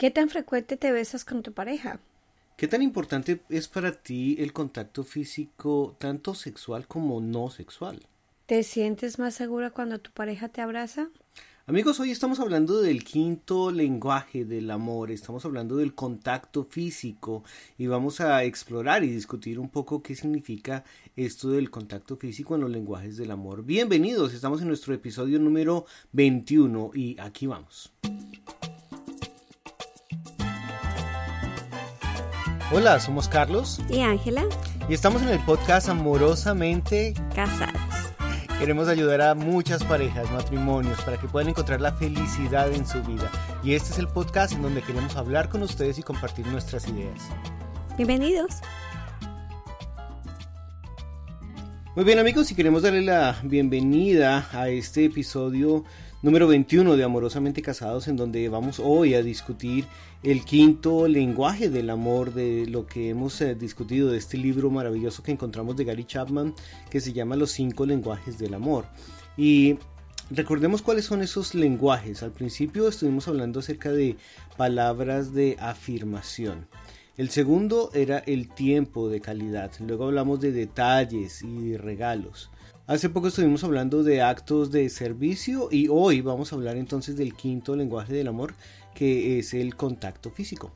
¿Qué tan frecuente te besas con tu pareja? ¿Qué tan importante es para ti el contacto físico, tanto sexual como no sexual? ¿Te sientes más segura cuando tu pareja te abraza? Amigos, hoy estamos hablando del quinto lenguaje del amor, estamos hablando del contacto físico y vamos a explorar y discutir un poco qué significa esto del contacto físico en los lenguajes del amor. Bienvenidos, estamos en nuestro episodio número 21 y aquí vamos. Hola, somos Carlos y Ángela y estamos en el podcast Amorosamente Casados. Queremos ayudar a muchas parejas, matrimonios, para que puedan encontrar la felicidad en su vida. Y este es el podcast en donde queremos hablar con ustedes y compartir nuestras ideas. Bienvenidos. Muy bien amigos, y queremos darle la bienvenida a este episodio número 21 de Amorosamente Casados, en donde vamos hoy a discutir el quinto lenguaje del amor, de lo que hemos eh, discutido de este libro maravilloso que encontramos de Gary Chapman, que se llama Los cinco lenguajes del amor. Y recordemos cuáles son esos lenguajes. Al principio estuvimos hablando acerca de palabras de afirmación. El segundo era el tiempo de calidad. Luego hablamos de detalles y regalos. Hace poco estuvimos hablando de actos de servicio y hoy vamos a hablar entonces del quinto lenguaje del amor que es el contacto físico.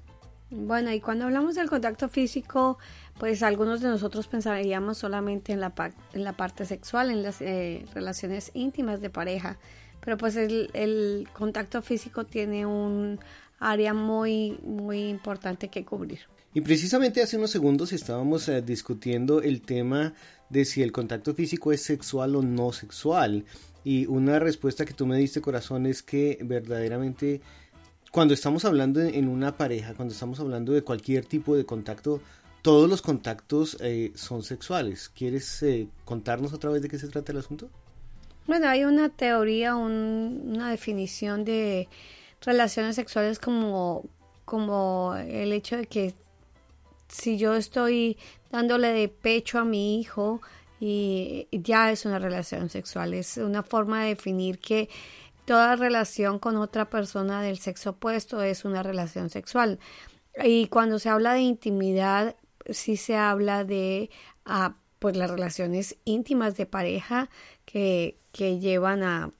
Bueno, y cuando hablamos del contacto físico, pues algunos de nosotros pensaríamos solamente en la, en la parte sexual, en las eh, relaciones íntimas de pareja, pero pues el, el, contacto físico tiene un área muy, muy importante que cubrir. Y precisamente hace unos segundos estábamos eh, discutiendo el tema de si el contacto físico es sexual o no sexual. Y una respuesta que tú me diste, corazón, es que verdaderamente cuando estamos hablando en una pareja, cuando estamos hablando de cualquier tipo de contacto, todos los contactos eh, son sexuales. ¿Quieres eh, contarnos otra vez de qué se trata el asunto? Bueno, hay una teoría, una definición de relaciones sexuales como, como el hecho de que si yo estoy dándole de pecho a mi hijo y ya es una relación sexual, es una forma de definir que toda relación con otra persona del sexo opuesto es una relación sexual. Y cuando se habla de intimidad, sí se habla de ah, pues las relaciones íntimas de pareja que, que llevan a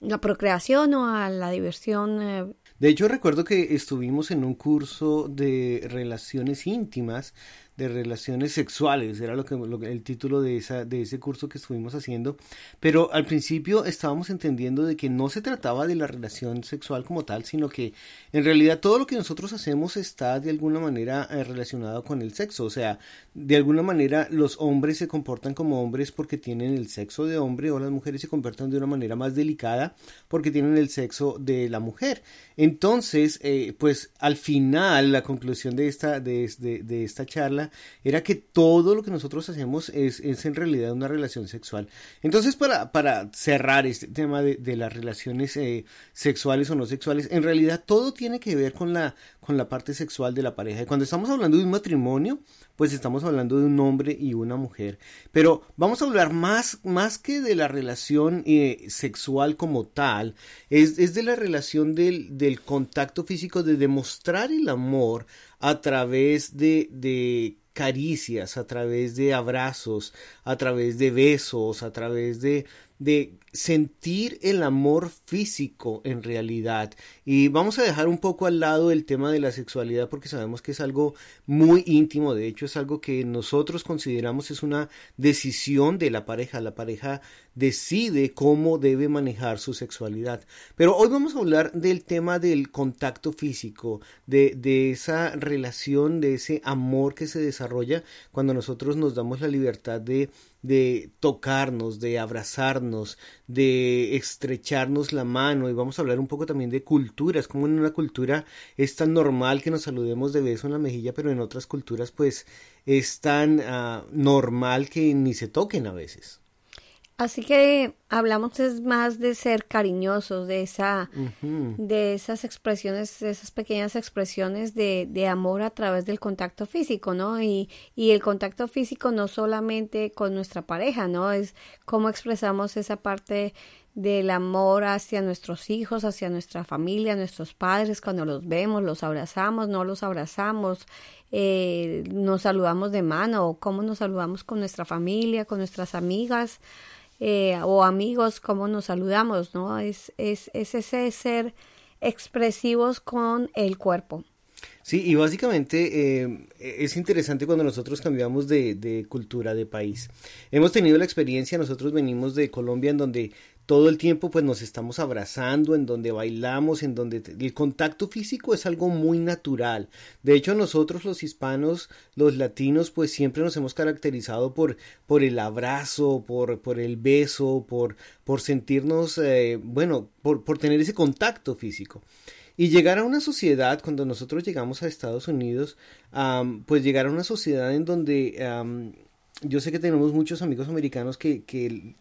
la procreación o a la diversión eh, de hecho, recuerdo que estuvimos en un curso de relaciones íntimas de relaciones sexuales, era lo que, el título de, esa, de ese curso que estuvimos haciendo, pero al principio estábamos entendiendo de que no se trataba de la relación sexual como tal, sino que en realidad todo lo que nosotros hacemos está de alguna manera eh, relacionado con el sexo, o sea, de alguna manera los hombres se comportan como hombres porque tienen el sexo de hombre o las mujeres se comportan de una manera más delicada porque tienen el sexo de la mujer. Entonces, eh, pues al final la conclusión de esta, de, de esta charla era que todo lo que nosotros hacemos es, en realidad una relación sexual. Entonces, para, para cerrar este tema de, las relaciones eh, sexuales o no sexuales, en realidad todo tiene que ver con la, con la parte sexual de la pareja. Y cuando estamos hablando de un matrimonio, pues estamos hablando de un hombre y una mujer. Pero vamos a hablar más, más que de la relación eh, sexual como tal, es, es, de la relación del, del contacto físico, de demostrar el amor a través de, de caricias, a través de abrazos, a través de besos, a través de, de sentir el amor físico en realidad. Y vamos a dejar un poco al lado el tema de la sexualidad porque sabemos que es algo muy íntimo, de hecho es algo que nosotros consideramos es una decisión de la pareja, la pareja decide cómo debe manejar su sexualidad. Pero hoy vamos a hablar del tema del contacto físico, de, de esa relación, de ese amor que se desarrolla cuando nosotros nos damos la libertad de de tocarnos, de abrazarnos, de estrecharnos la mano y vamos a hablar un poco también de culturas, como en una cultura es tan normal que nos saludemos de beso en la mejilla, pero en otras culturas pues es tan ah, normal que ni se toquen a veces. Así que hablamos es más de ser cariñosos, de esa, de esas expresiones, de esas pequeñas expresiones de, de, amor a través del contacto físico, ¿no? Y, y el contacto físico no solamente con nuestra pareja, ¿no? Es cómo expresamos esa parte del amor hacia nuestros hijos, hacia nuestra familia, nuestros padres, cuando los vemos, los abrazamos, no los abrazamos, eh, nos saludamos de mano, o cómo nos saludamos con nuestra familia, con nuestras amigas eh, o amigos, cómo nos saludamos, ¿no? Es, es, es ese ser expresivos con el cuerpo. Sí, y básicamente eh, es interesante cuando nosotros cambiamos de, de, cultura, de país. Hemos tenido la experiencia, nosotros venimos de Colombia en donde todo el tiempo pues nos estamos abrazando, en donde bailamos, en donde el contacto físico es algo muy natural. De hecho nosotros los hispanos, los latinos pues siempre nos hemos caracterizado por, por el abrazo, por, por el beso, por, por sentirnos, eh, bueno, por, por tener ese contacto físico. Y llegar a una sociedad, cuando nosotros llegamos a Estados Unidos, pues llegar a una sociedad en donde yo sé que tenemos muchos amigos americanos que, que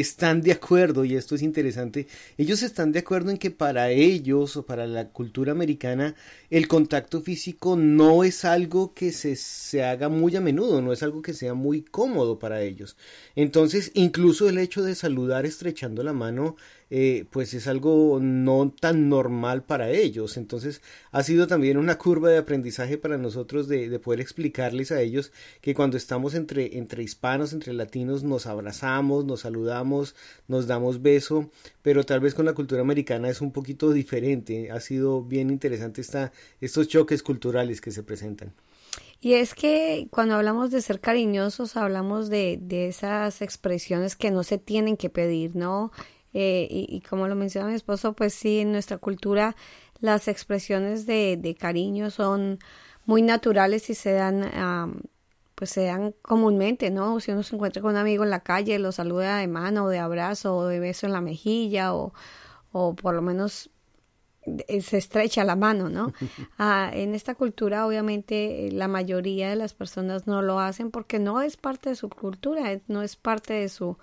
están de acuerdo, y esto es interesante, ellos están de acuerdo en que para ellos o para la cultura americana el contacto físico no es algo que se, se haga muy a menudo, no es algo que sea muy cómodo para ellos. Entonces, incluso el hecho de saludar estrechando la mano eh, pues es algo no tan normal para ellos. Entonces ha sido también una curva de aprendizaje para nosotros de, de, poder explicarles a ellos que cuando estamos entre, entre hispanos, entre latinos, nos abrazamos, nos saludamos, nos damos beso, pero tal vez con la cultura americana es un poquito diferente. Ha sido bien interesante esta, estos choques culturales que se presentan. Y es que cuando hablamos de ser cariñosos, hablamos de, de esas expresiones que no se tienen que pedir, ¿no? Eh, y, como lo menciona mi esposo, pues sí, en nuestra cultura las expresiones de, de cariño son muy naturales y se dan, pues se dan comúnmente, ¿no? Si uno se encuentra con un amigo en la calle, lo saluda de mano o de abrazo o de beso en la mejilla o, o por lo menos eh, se estrecha la mano, ¿no? Ah, en esta cultura, obviamente, la mayoría de las personas no lo hacen porque no es parte de su cultura, no es parte de su,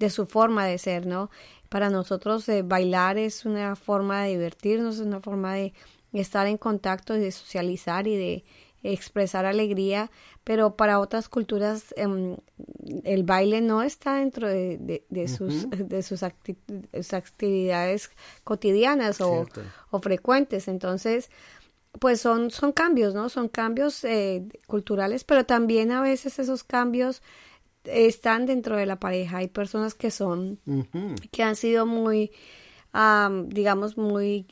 de su forma de ser, ¿no? Para nosotros eh, bailar es una forma de divertirnos, es una forma de estar en contacto y de socializar y de expresar alegría, pero para otras culturas em, el baile no está dentro de, sus, de sus, actividades cotidianas o, frecuentes. Entonces, pues son, son cambios, ¿no? Son cambios eh, culturales, pero también a veces esos cambios están dentro de la pareja. Hay personas que son, que han sido muy, digamos, muy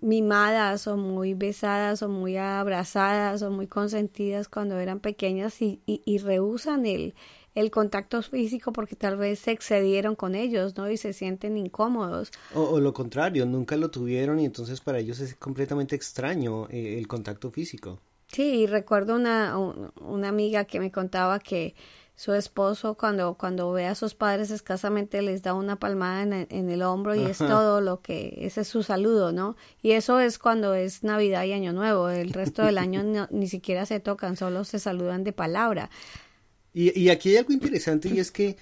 mimadas o muy besadas o muy abrazadas o muy consentidas cuando eran pequeñas y, y, rehusan el, el contacto físico porque tal vez se excedieron con ellos, ¿no? Y se sienten incómodos. O, lo contrario, nunca lo tuvieron y entonces para ellos es completamente extraño eh, el contacto físico. Sí, recuerdo una, una amiga que me contaba que su esposo cuando, cuando ve a sus padres escasamente les da una palmada en, el hombro y es todo lo que, ese es su saludo, ¿no? Y eso es cuando es Navidad y Año Nuevo, el resto del año ni siquiera se tocan, solo se saludan de palabra. Y, y aquí hay algo interesante y es que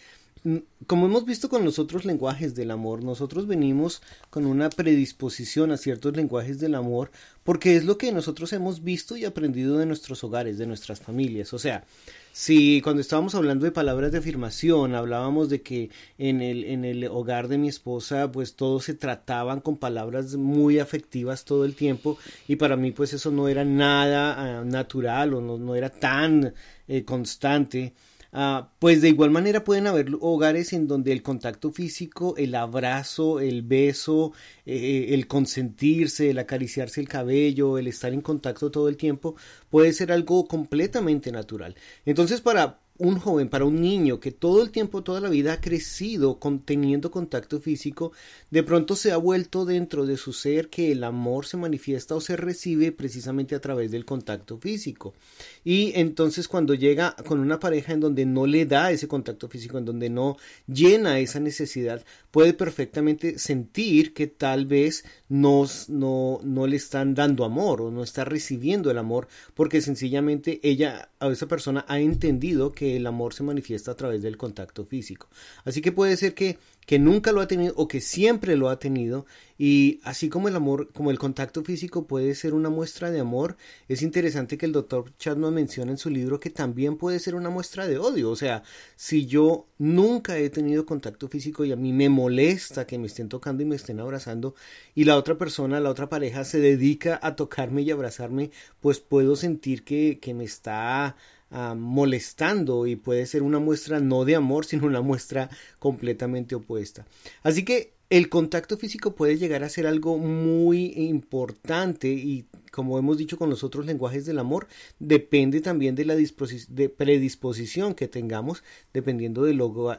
mm, como hemos visto con los otros lenguajes del amor, nosotros venimos con una predisposición a ciertos lenguajes del amor porque es lo que nosotros hemos visto y aprendido de nuestros hogares, de nuestras familias. O sea, si cuando estábamos hablando de palabras de afirmación, hablábamos de que en el, en el hogar de mi esposa, pues todos se trataban con palabras muy afectivas todo el tiempo y para mí pues eso no era nada ah, natural o no, no era tan eh, constante. Ah, pues de igual manera pueden haber hogares en donde el contacto físico, el abrazo, el beso, eh, el consentirse, el acariciarse el cabello, el estar en contacto todo el tiempo, puede ser algo completamente natural. Entonces para un joven, para un niño que todo el tiempo, toda la vida ha crecido con, teniendo contacto físico, de pronto se ha vuelto dentro de su ser que el amor se manifiesta o se recibe precisamente a través del contacto físico. Y entonces cuando llega con una pareja en donde no le da ese contacto físico, en donde no llena esa necesidad, puede perfectamente sentir que tal vez no, no, le están dando amor o no está recibiendo el amor porque sencillamente ella, a esa persona, ha entendido que el amor se manifiesta a través del contacto físico. Así que puede ser que, que nunca lo ha tenido o que siempre lo ha tenido y así como el amor, como el contacto físico puede ser una muestra de amor, es interesante que el doctor Chapman menciona en su libro que también puede ser una muestra de odio. O sea, si yo nunca he tenido contacto físico y a mí me molesta que me estén tocando y me estén abrazando y la otra persona, la otra pareja se dedica a tocarme y abrazarme, pues puedo sentir que, que me está ah, molestando y puede ser una muestra no de amor, sino una muestra completamente opuesta. Así que el contacto físico puede llegar a ser algo muy importante y como hemos dicho con los otros lenguajes del amor, depende también de la de predisposición que tengamos, dependiendo del, hogar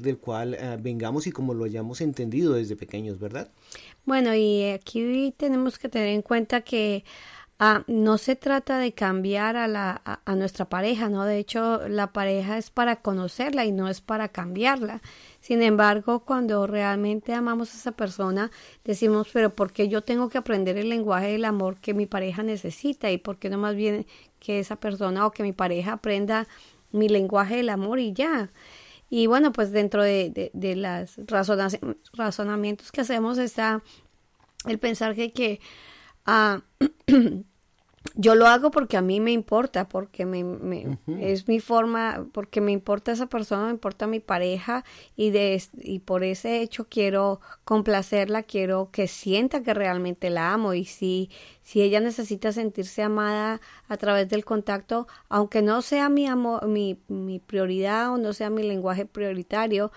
del, cual ah, vengamos y como lo hayamos entendido desde pequeños, ¿verdad? Bueno, y aquí tenemos que tener en cuenta que Ah, no se trata de cambiar a, la, a, nuestra pareja, ¿no? De hecho, la pareja es para conocerla y no es para cambiarla. Sin embargo, cuando realmente amamos a esa persona, decimos, pero ¿por qué yo tengo que aprender el lenguaje del amor que mi pareja necesita? ¿Y por qué no más bien que esa persona o que mi pareja aprenda mi lenguaje del amor y ya? Y bueno, pues dentro de, de, los razonamientos que hacemos está el pensar que, que ah, yo lo hago porque a mí me importa, porque me, me es mi forma, porque me importa esa persona, me importa mi pareja y de y por ese hecho quiero complacerla, quiero que sienta que realmente la amo y si si ella necesita sentirse amada a través del contacto, aunque no sea mi amor, mi, mi prioridad o no sea mi lenguaje prioritario,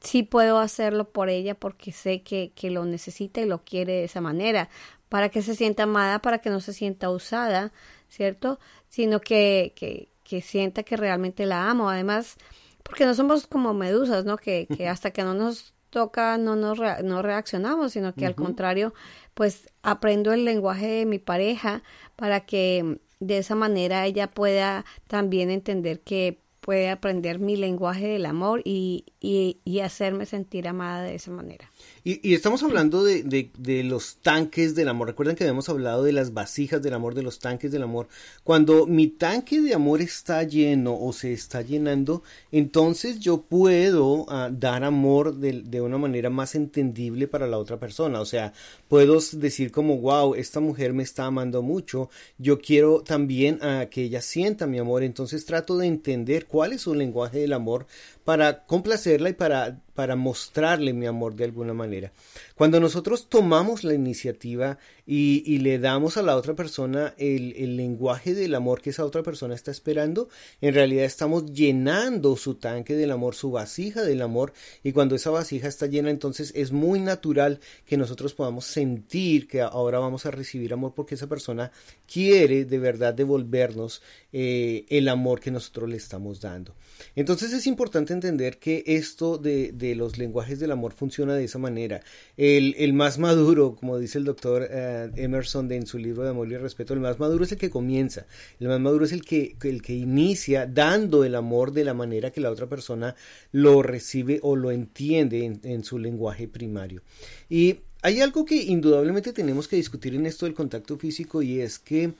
sí puedo hacerlo por ella porque sé que, que lo necesita y lo quiere de esa manera para que se sienta amada, para que no se sienta usada, ¿cierto? Sino que, que, que sienta que realmente la amo. Además, porque no somos como medusas, ¿no? Que, que hasta que no nos toca no nos no reaccionamos, sino que al contrario, pues aprendo el lenguaje de mi pareja para que de esa manera ella pueda también entender que puede aprender mi lenguaje del amor y, y, y hacerme sentir amada de esa manera. Y, estamos hablando de, de, los tanques del amor. Recuerden que habíamos hablado de las vasijas del amor, de los tanques del amor. Cuando mi tanque de amor está lleno o se está llenando, entonces yo puedo ah, dar amor de, de, una manera más entendible para la otra persona. O sea, puedo decir como, wow, esta mujer me está amando mucho. Yo quiero también uh, que ella sienta mi amor. Entonces trato de entender cuál es su lenguaje del amor para complacerla y para, para mostrarle mi amor de alguna manera. Cuando nosotros tomamos la iniciativa y, y le damos a la otra persona el, el, lenguaje del amor que esa otra persona está esperando, en realidad estamos llenando su tanque del amor, su vasija del amor, y cuando esa vasija está llena, entonces es muy natural que nosotros podamos sentir que ahora vamos a recibir amor porque esa persona quiere de verdad devolvernos eh, el amor que nosotros le estamos dando. Entonces es importante entender que esto de, de los lenguajes del amor funciona de esa manera el, más maduro, como dice el doctor eh, Emerson de, en su libro de Amor y Respeto, el más maduro es el que comienza, el más maduro es el que, el que inicia dando el amor de la manera que la otra persona lo recibe o lo entiende en, su lenguaje primario. Y hay algo que indudablemente tenemos que discutir en esto del contacto físico y es que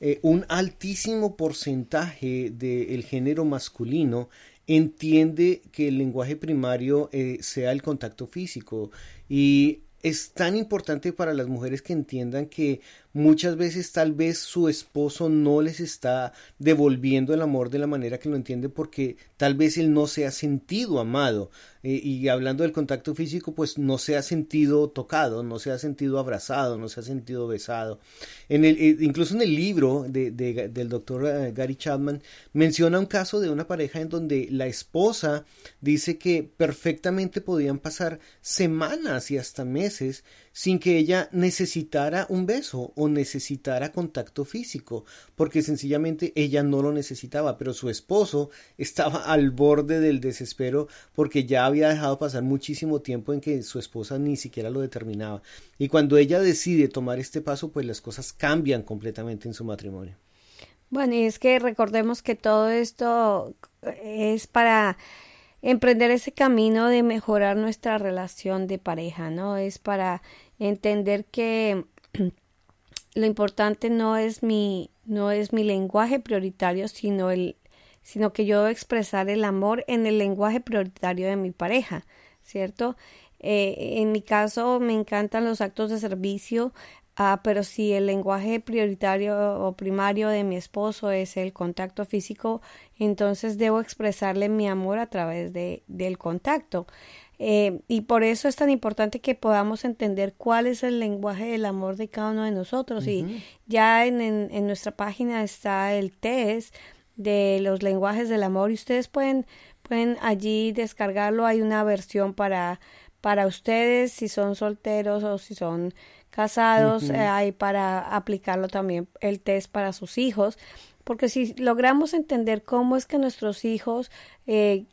eh, un altísimo porcentaje del género masculino entiende que el lenguaje primario eh, sea el contacto físico. Y es tan importante para las mujeres que entiendan que muchas veces tal vez su esposo no les está devolviendo el amor de la manera que lo entiende porque tal vez él no se ha sentido amado eh, y hablando del contacto físico pues no se ha sentido tocado, no se ha sentido abrazado, no se ha sentido besado. En el, eh, incluso en el libro de, del doctor eh, Gary Chapman menciona un caso de una pareja en donde la esposa dice que perfectamente podían pasar semanas y hasta meses sin que ella necesitara un beso o necesitara contacto físico, porque sencillamente ella no lo necesitaba, pero su esposo estaba al borde del desespero porque ya había dejado pasar muchísimo tiempo en que su esposa ni siquiera lo determinaba. Y cuando ella decide tomar este paso, pues las cosas cambian completamente en su matrimonio. Bueno, y es que recordemos que todo esto es para emprender ese camino de mejorar nuestra relación de pareja, ¿no? Es para entender que lo importante no es mi no es mi lenguaje prioritario, sino el sino que yo debo expresar el amor en el lenguaje prioritario de mi pareja, ¿cierto? Eh, en mi caso me encantan los actos de servicio, Ah, pero si el lenguaje prioritario o primario de mi esposo es el contacto físico, entonces debo expresarle mi amor a través de, del contacto. Eh, y por eso es tan importante que podamos entender cuál es el lenguaje del amor de cada uno de nosotros. Y ya en, en, nuestra página está el test de los lenguajes del amor y ustedes pueden, pueden allí descargarlo. Hay una versión para, para ustedes si son solteros o si son casados, eh, hay para aplicarlo también el test para sus hijos, porque si logramos entender cómo es que nuestros hijos eh,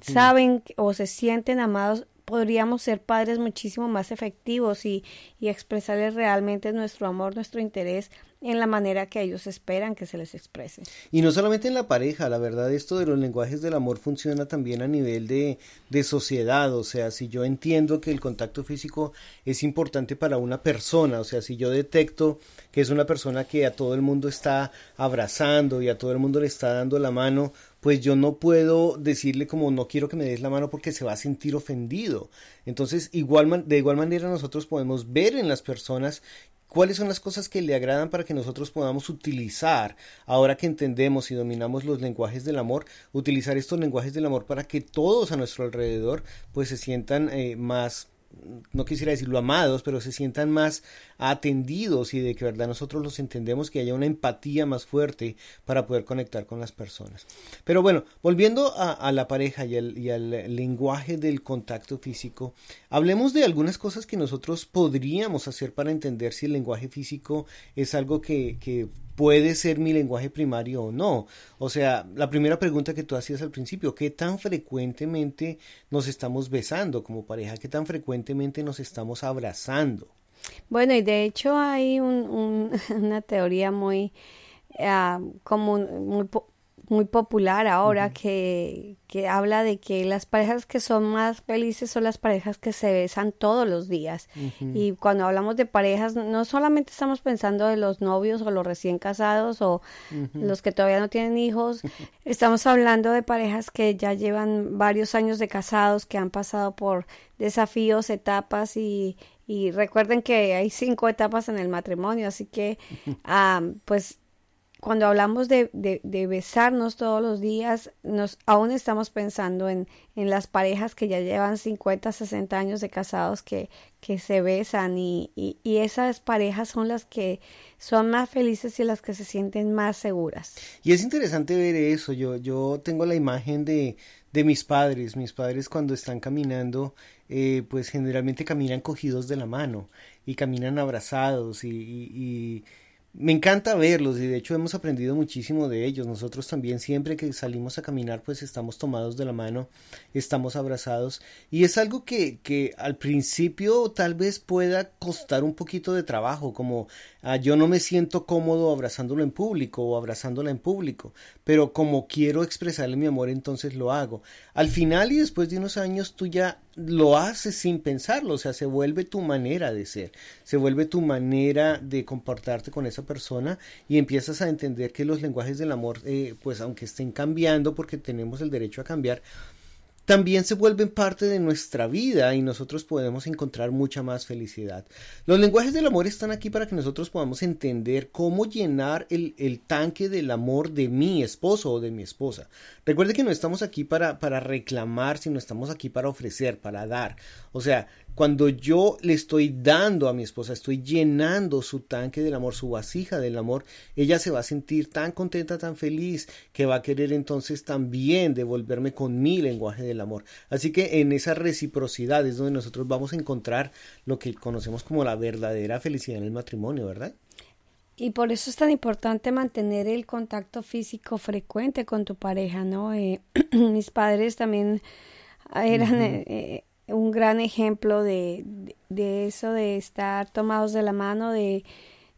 saben o se sienten amados, podríamos ser padres muchísimo más efectivos y, y expresarles realmente nuestro amor, nuestro interés en la manera que ellos esperan que se les exprese. Y no solamente en la pareja, la verdad esto de los lenguajes del amor funciona también a nivel de, de sociedad, o sea, si yo entiendo que el contacto físico es importante para una persona, o sea, si yo detecto que es una persona que a todo el mundo está abrazando y a todo el mundo le está dando la mano, pues yo no puedo decirle como no quiero que me des la mano porque se va a sentir ofendido. Entonces, igual, de igual manera nosotros podemos ver en las personas cuáles son las cosas que le agradan para que nosotros podamos utilizar, ahora que entendemos y dominamos los lenguajes del amor, utilizar estos lenguajes del amor para que todos a nuestro alrededor pues se sientan eh, más no quisiera decirlo amados, pero se sientan más atendidos y de que verdad nosotros los entendemos, que haya una empatía más fuerte para poder conectar con las personas. Pero bueno, volviendo a, la pareja y al, lenguaje del contacto físico, hablemos de algunas cosas que nosotros podríamos hacer para entender si el lenguaje físico es algo que, que puede ser mi lenguaje primario o no. O sea, la primera pregunta que tú hacías al principio, ¿qué tan frecuentemente nos estamos besando como pareja? ¿Qué tan frecuentemente nos estamos abrazando? Bueno, y de hecho hay un, una teoría muy uh, común, muy, muy popular ahora que, que, habla de que las parejas que son más felices son las parejas que se besan todos los días. Y cuando hablamos de parejas, no solamente estamos pensando de los novios o los recién casados o los que todavía no tienen hijos, estamos hablando de parejas que ya llevan varios años de casados, que han pasado por desafíos, etapas y, y recuerden que hay cinco etapas en el matrimonio, así que pues cuando hablamos de, de, besarnos todos los días, nos, aún estamos pensando en, en, las parejas que ya llevan 50, 60 años de casados que, que se besan y, y, y, esas parejas son las que son más felices y las que se sienten más seguras. Y es interesante ver eso. Yo, yo tengo la imagen de, de mis padres. Mis padres cuando están caminando, eh, pues generalmente caminan cogidos de la mano y caminan abrazados y, y me encanta verlos y de hecho hemos aprendido muchísimo de ellos. Nosotros también siempre que salimos a caminar pues estamos tomados de la mano, estamos abrazados y es algo que, que al principio tal vez pueda costar un poquito de trabajo, como ah, yo no me siento cómodo abrazándolo en público o abrazándola en público, pero como quiero expresarle mi amor entonces lo hago. Al final y después de unos años tú ya lo haces sin pensarlo, o sea, se vuelve tu manera de ser, se vuelve tu manera de comportarte con esa persona y empiezas a entender que los lenguajes del amor, eh, pues aunque estén cambiando porque tenemos el derecho a cambiar, también se vuelven parte de nuestra vida y nosotros podemos encontrar mucha más felicidad. Los lenguajes del amor están aquí para que nosotros podamos entender cómo llenar el, el tanque del amor de mi esposo o de mi esposa. Recuerde que no estamos aquí para, para reclamar, sino estamos aquí para ofrecer, para dar. O sea, cuando yo le estoy dando a mi esposa, estoy llenando su tanque del amor, su vasija del amor, ella se va a sentir tan contenta, tan feliz, que va a querer entonces también devolverme con mi lenguaje del amor. Así que en esa reciprocidad es donde nosotros vamos a encontrar lo que conocemos como la verdadera felicidad en el matrimonio, ¿verdad? Y por eso es tan importante mantener el contacto físico frecuente con tu pareja, ¿no? Eh, mis padres también eran un gran ejemplo de, de, eso, de estar tomados de la mano, de,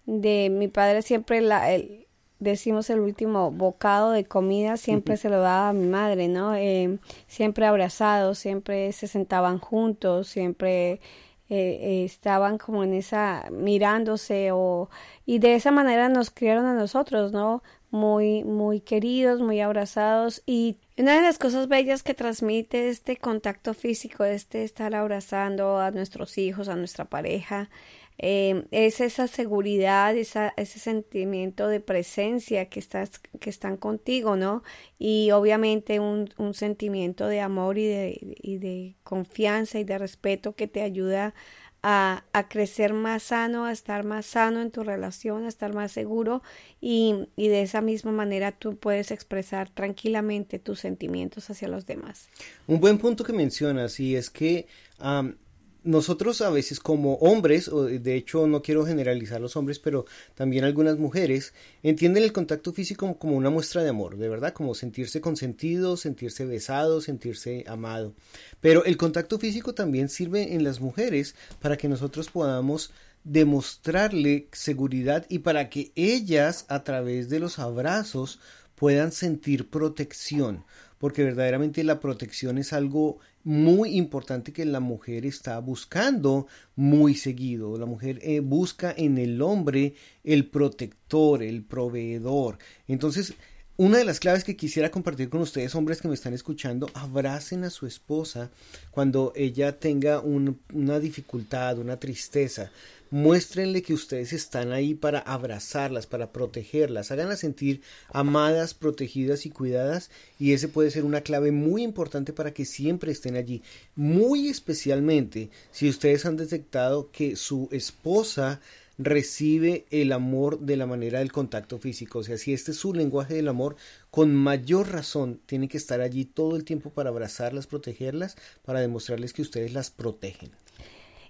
de mi padre siempre, la, el, decimos el último bocado de comida, siempre se lo daba a mi madre, ¿no? Eh, siempre abrazados, siempre se sentaban juntos, siempre eh, estaban como en esa mirándose o y de esa manera nos criaron a nosotros, ¿no? Muy, muy queridos, muy abrazados y una de las cosas bellas que transmite este contacto físico, este estar abrazando a nuestros hijos, a nuestra pareja, eh, es esa seguridad, esa, ese sentimiento de presencia que, estás, que están contigo, ¿no? Y obviamente un, un sentimiento de amor y de, y de confianza y de respeto que te ayuda a, crecer más sano, a estar más sano en tu relación, a estar más seguro y, y, de esa misma manera tú puedes expresar tranquilamente tus sentimientos hacia los demás. Un buen punto que mencionas y es que nosotros a veces como hombres, o de hecho no quiero generalizar los hombres, pero también algunas mujeres, entienden el contacto físico como, una muestra de amor, de verdad, como sentirse consentido, sentirse besado, sentirse amado. Pero el contacto físico también sirve en las mujeres para que nosotros podamos demostrarle seguridad y para que ellas a través de los abrazos puedan sentir protección, porque verdaderamente la protección es algo muy importante que la mujer está buscando muy seguido. La mujer eh, busca en el hombre el protector, el proveedor. Entonces, una de las claves que quisiera compartir con ustedes, hombres que me están escuchando, abracen a su esposa cuando ella tenga una dificultad, una tristeza. Muéstrenle que ustedes están ahí para abrazarlas, para protegerlas, háganlas sentir amadas, protegidas y cuidadas y ese puede ser una clave muy importante para que siempre estén allí. Muy especialmente si ustedes han detectado que su esposa recibe el amor de la manera del contacto físico. O sea, si este es su lenguaje del amor, con mayor razón tiene que estar allí todo el tiempo para abrazarlas, protegerlas, para demostrarles que ustedes las protegen.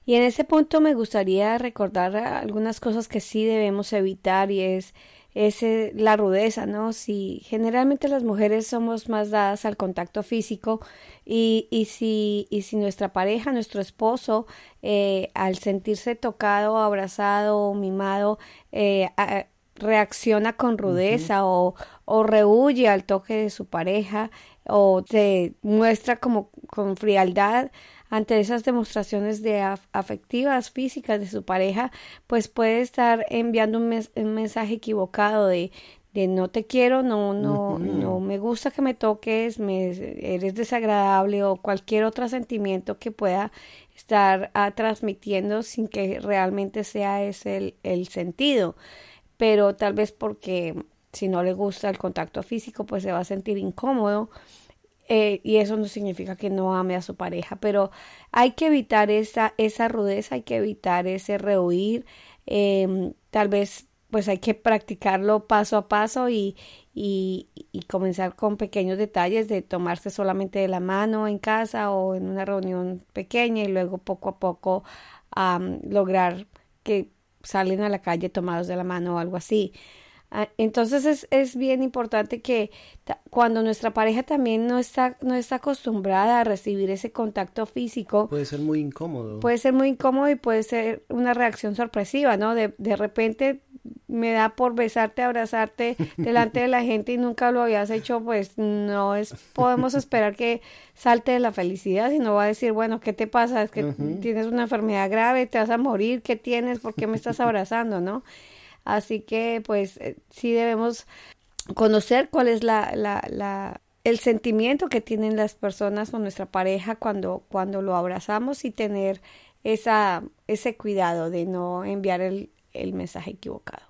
Y en ese punto me gustaría recordar algunas cosas que sí debemos evitar y es es la rudeza, ¿no? Si generalmente las mujeres somos más dadas al contacto físico y, y, si, y si nuestra pareja, nuestro esposo, eh, al sentirse tocado, abrazado, mimado, eh, reacciona con rudeza o, o rehuye al toque de su pareja o se muestra como con frialdad, ante esas demostraciones de afectivas físicas de su pareja, pues puede estar enviando un, mensaje equivocado de, de no te quiero, no, no, no me gusta que me toques, me eres desagradable o cualquier otro sentimiento que pueda estar ah, transmitiendo sin que realmente sea ese el, el sentido. Pero tal vez porque si no le gusta el contacto físico, pues se va a sentir incómodo eh, y eso no significa que no ame a su pareja, pero hay que evitar esa, esa rudeza, hay que evitar ese rehuir, em, tal vez pues hay que practicarlo paso a paso y, y, y, comenzar con pequeños detalles de tomarse solamente de la mano en casa o en una reunión pequeña y luego poco a poco lograr que salen a la calle tomados de la mano o algo así. Ah, entonces es, es bien importante que cuando nuestra pareja también no está, no está acostumbrada a recibir ese contacto físico. Puede ser muy incómodo. Puede ser muy incómodo y puede ser una reacción sorpresiva, ¿no? De, de repente me da por besarte, abrazarte delante de la gente y nunca lo habías hecho, pues no es, podemos esperar que salte de la felicidad, sino va a decir, bueno, ¿qué te pasa? Es que tienes una enfermedad grave, te vas a morir, ¿qué tienes? ¿Por qué me estás abrazando? ¿No? Así que pues eh, sí debemos conocer cuál es la, la, la, el sentimiento que tienen las personas con nuestra pareja cuando, cuando lo abrazamos y tener esa, ese cuidado de no enviar el, el mensaje equivocado.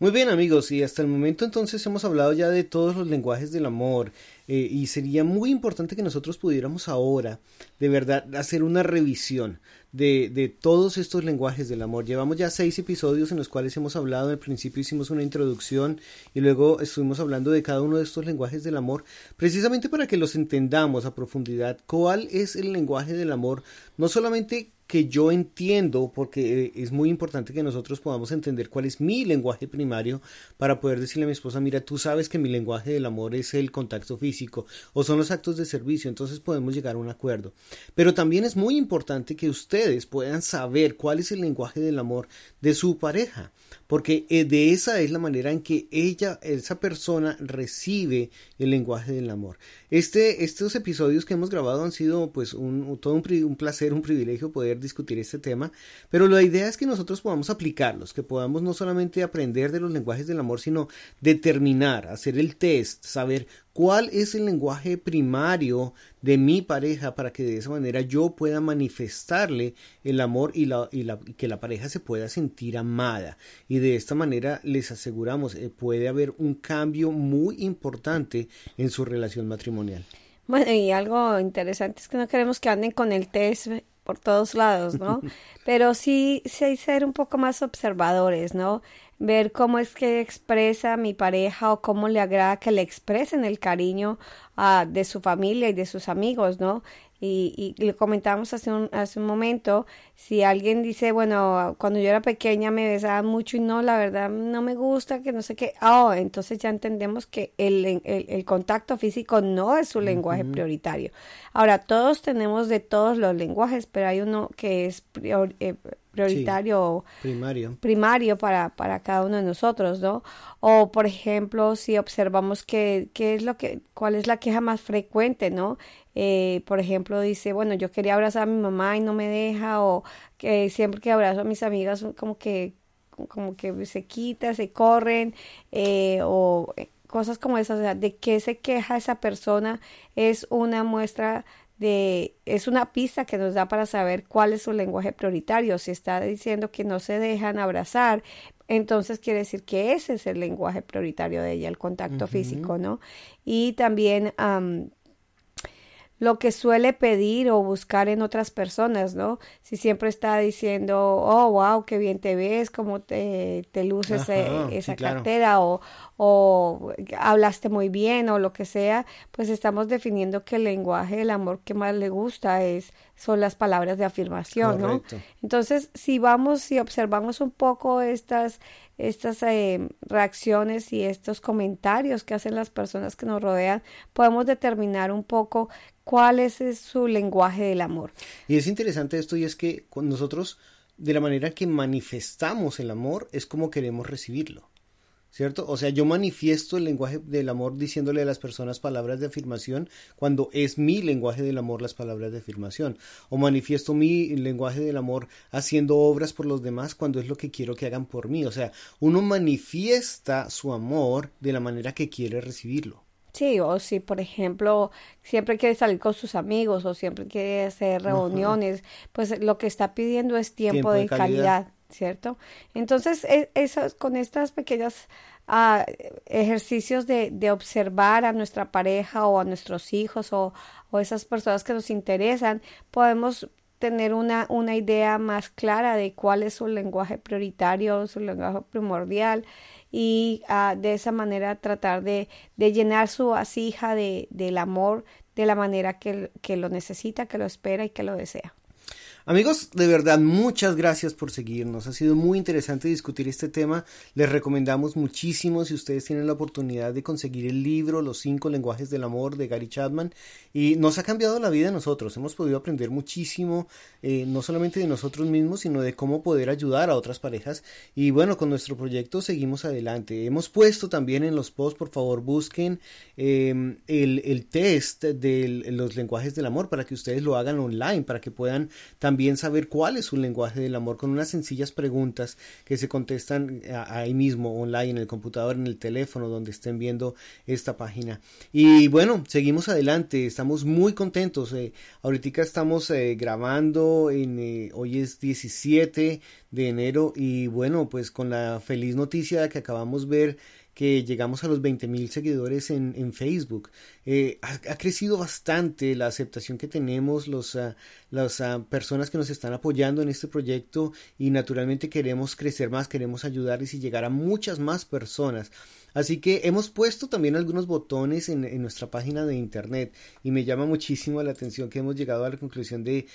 Muy bien amigos, y hasta el momento entonces hemos hablado ya de todos los lenguajes del amor eh, y sería muy importante que nosotros pudiéramos ahora de verdad hacer una revisión de, de, todos estos lenguajes del amor. Llevamos ya seis episodios en los cuales hemos hablado, al principio hicimos una introducción y luego estuvimos hablando de cada uno de estos lenguajes del amor, precisamente para que los entendamos a profundidad. ¿Cuál es el lenguaje del amor? No solamente que yo entiendo, porque eh, es muy importante que nosotros podamos entender cuál es mi lenguaje primario para poder decirle a mi esposa, mira, tú sabes que mi lenguaje del amor es el contacto físico o son los actos de servicio, entonces podemos llegar a un acuerdo. Pero también es muy importante que ustedes puedan saber cuál es el lenguaje del amor de su pareja porque eh, de esa es la manera en que ella, esa persona recibe el lenguaje del amor. Este, estos episodios que hemos grabado han sido pues un, todo un, un, placer, un privilegio poder discutir este tema, pero la idea es que nosotros podamos aplicarlos, que podamos no solamente aprender de los lenguajes del amor, sino determinar, hacer el test, saber cuál es el lenguaje primario de mi pareja para que de esa manera yo pueda manifestarle el amor y, la, y, la, que la pareja se pueda sentir amada. Y de esta manera les aseguramos, eh, puede haber un cambio muy importante en su relación matrimonial. Bueno, y algo interesante es que no queremos que anden con el test por todos lados, ¿no? Pero sí, sí ser un poco más observadores, ¿no? ver cómo es que expresa mi pareja o cómo le agrada que le expresen el cariño uh, de su familia y de sus amigos, ¿no? Y, y le comentamos hace un, hace un momento, si alguien dice, bueno, cuando yo era pequeña me besaban mucho y no, la verdad no me gusta, que no sé qué, oh, entonces ya entendemos que el, el, el contacto físico no es su lenguaje prioritario. Ahora, todos tenemos de todos los lenguajes, pero hay uno que es prior, eh, prioritario primario primario para, para cada uno de nosotros, ¿no? O por ejemplo, si observamos que, qué es lo que, cuál es la queja más frecuente, ¿no? Eh, por ejemplo, dice, bueno, yo quería abrazar a mi mamá y no me deja, o que siempre que abrazo a mis amigas como que, como que se quita, se corren, eh, o cosas como esas, o sea, de qué se queja esa persona es una muestra de, es una pista que nos da para saber cuál es su lenguaje prioritario. Si está diciendo que no se dejan abrazar, entonces quiere decir que ese es el lenguaje prioritario de ella, el contacto físico, ¿no? Y también lo que suele pedir o buscar en otras personas, ¿no? Si siempre está diciendo, oh, wow, qué bien te ves, cómo te, te luces eh, esa cartera, o, o hablaste muy bien, o lo que sea, pues estamos definiendo que el lenguaje del amor que más le gusta es, son las palabras de afirmación, ¿no? Entonces, si vamos, si observamos un poco estas, estas eh, reacciones y estos comentarios que hacen las personas que nos rodean, podemos determinar un poco cuál es, su lenguaje del amor. Y es interesante esto y es que nosotros, de la manera que manifestamos el amor, es como queremos recibirlo. ¿Cierto? O sea, yo manifiesto el lenguaje del amor diciéndole a las personas palabras de afirmación cuando es mi lenguaje del amor las palabras de afirmación. O manifiesto mi lenguaje del amor haciendo obras por los demás cuando es lo que quiero que hagan por mí. O sea, uno manifiesta su amor de la manera que quiere recibirlo. Sí, o si por ejemplo siempre quiere salir con sus amigos o siempre quiere hacer reuniones, pues lo que está pidiendo es tiempo, de, calidad. ¿cierto? Entonces, e, eso, con estas pequeñas uh, ejercicios de, de, observar a nuestra pareja o a nuestros hijos o, o esas personas que nos interesan, podemos tener una, una idea más clara de cuál es su lenguaje prioritario, su lenguaje primordial y uh, de esa manera tratar de, de llenar su vasija de, del amor de la manera que, que lo necesita, que lo espera y que lo desea. Amigos, de verdad, muchas gracias por seguirnos. Ha sido muy interesante discutir este tema. Les recomendamos muchísimo si ustedes tienen la oportunidad de conseguir el libro Los cinco lenguajes del amor de Gary Chapman. Y nos ha cambiado la vida a nosotros. Hemos podido aprender muchísimo, eh, no solamente de nosotros mismos, sino de cómo poder ayudar a otras parejas. Y bueno, con nuestro proyecto seguimos adelante. Hemos puesto también en los posts, por favor, busquen em, el, el test de los lenguajes del amor para que ustedes lo hagan online, para que puedan también saber cuál es su lenguaje del amor con unas sencillas preguntas que se contestan eh, ahí mismo online en el computador, en el teléfono donde estén viendo esta página. Y bueno, seguimos adelante, estamos muy contentos. Eh, ahorita estamos eh, grabando, en, hoy es 17 de enero y bueno, pues con la feliz noticia que acabamos de ver que llegamos a los 20 mil seguidores en, Facebook. Eh, ha, crecido bastante la aceptación que tenemos, los, uh, las uh, personas que nos están apoyando en este proyecto y naturalmente queremos crecer más, queremos ayudarles y llegar a muchas más personas. Así que hemos puesto también algunos botones en, nuestra página de internet y me llama muchísimo la atención que hemos llegado a la conclusión de,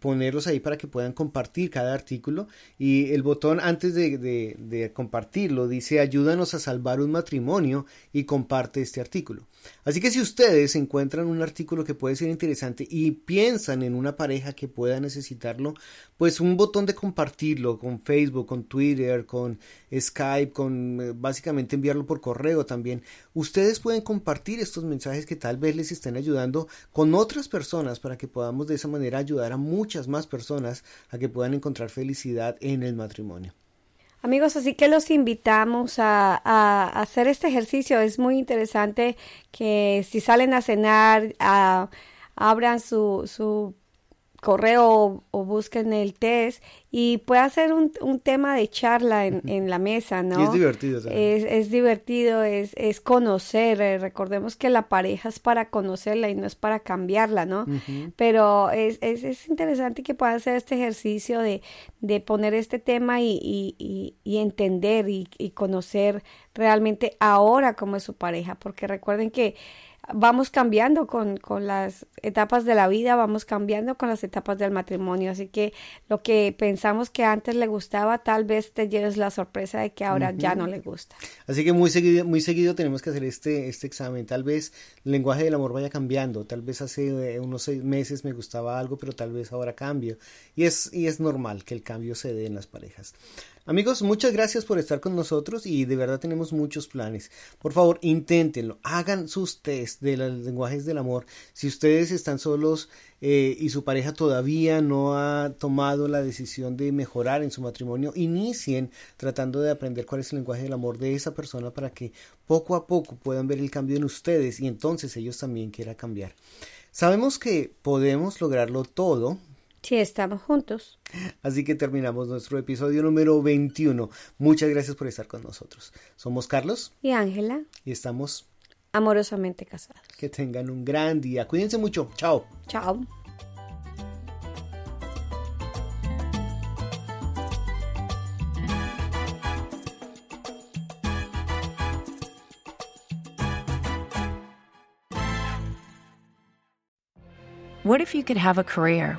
ponerlos ahí para que puedan compartir cada artículo y el botón antes de, de, compartirlo dice ayúdanos a salvar un matrimonio y comparte este artículo. Así que si ustedes encuentran un artículo que puede ser interesante y piensan en una pareja que pueda necesitarlo, pues un botón de compartirlo con Facebook, con Twitter, con Skype, con eh, básicamente por correo también. Ustedes pueden compartir estos mensajes que tal vez les estén ayudando con otras personas para que podamos de esa manera ayudar a muchas más personas a que puedan encontrar felicidad en el matrimonio. Amigos, así que los invitamos a, a, hacer este ejercicio. Es muy interesante que si salen a cenar, a, abran su, su correo o, busquen el test y puede ser un, un tema de charla en, en, la mesa, ¿no? Y es divertido. Es, es, divertido, es, es conocer. Eh, recordemos que la pareja es para conocerla y no es para cambiarla, ¿no? Pero es, es, es, interesante que puedan hacer este ejercicio de, de poner este tema y, y, y, y entender y, y conocer realmente ahora cómo es su pareja, porque recuerden que vamos cambiando con, con, las etapas de la vida, vamos cambiando con las etapas del matrimonio. Así que lo que pensamos que antes le gustaba, tal vez te lleves la sorpresa de que ahora uh -huh. ya no le gusta. Así que muy seguido, muy seguido tenemos que hacer este, este examen. Tal vez el lenguaje del amor vaya cambiando. Tal vez hace eh, unos seis meses me gustaba algo, pero tal vez ahora cambio. Y es, y es normal que el cambio se dé en las parejas. Amigos, muchas gracias por estar con nosotros y de verdad tenemos muchos planes. Por favor, inténtenlo, hagan sus test de los lenguajes del amor. Si ustedes están solos eh, y su pareja todavía no ha tomado la decisión de mejorar en su matrimonio, inicien tratando de aprender cuál es el lenguaje del amor de esa persona para que poco a poco puedan ver el cambio en ustedes y entonces ellos también quieran cambiar. Sabemos que podemos lograrlo todo Sí, estamos juntos. Así que terminamos nuestro episodio número 21. Muchas gracias por estar con nosotros. Somos Carlos y Ángela. Y estamos amorosamente casados. Que tengan un gran día. Cuídense mucho. Chao. Chao. What if you could have a career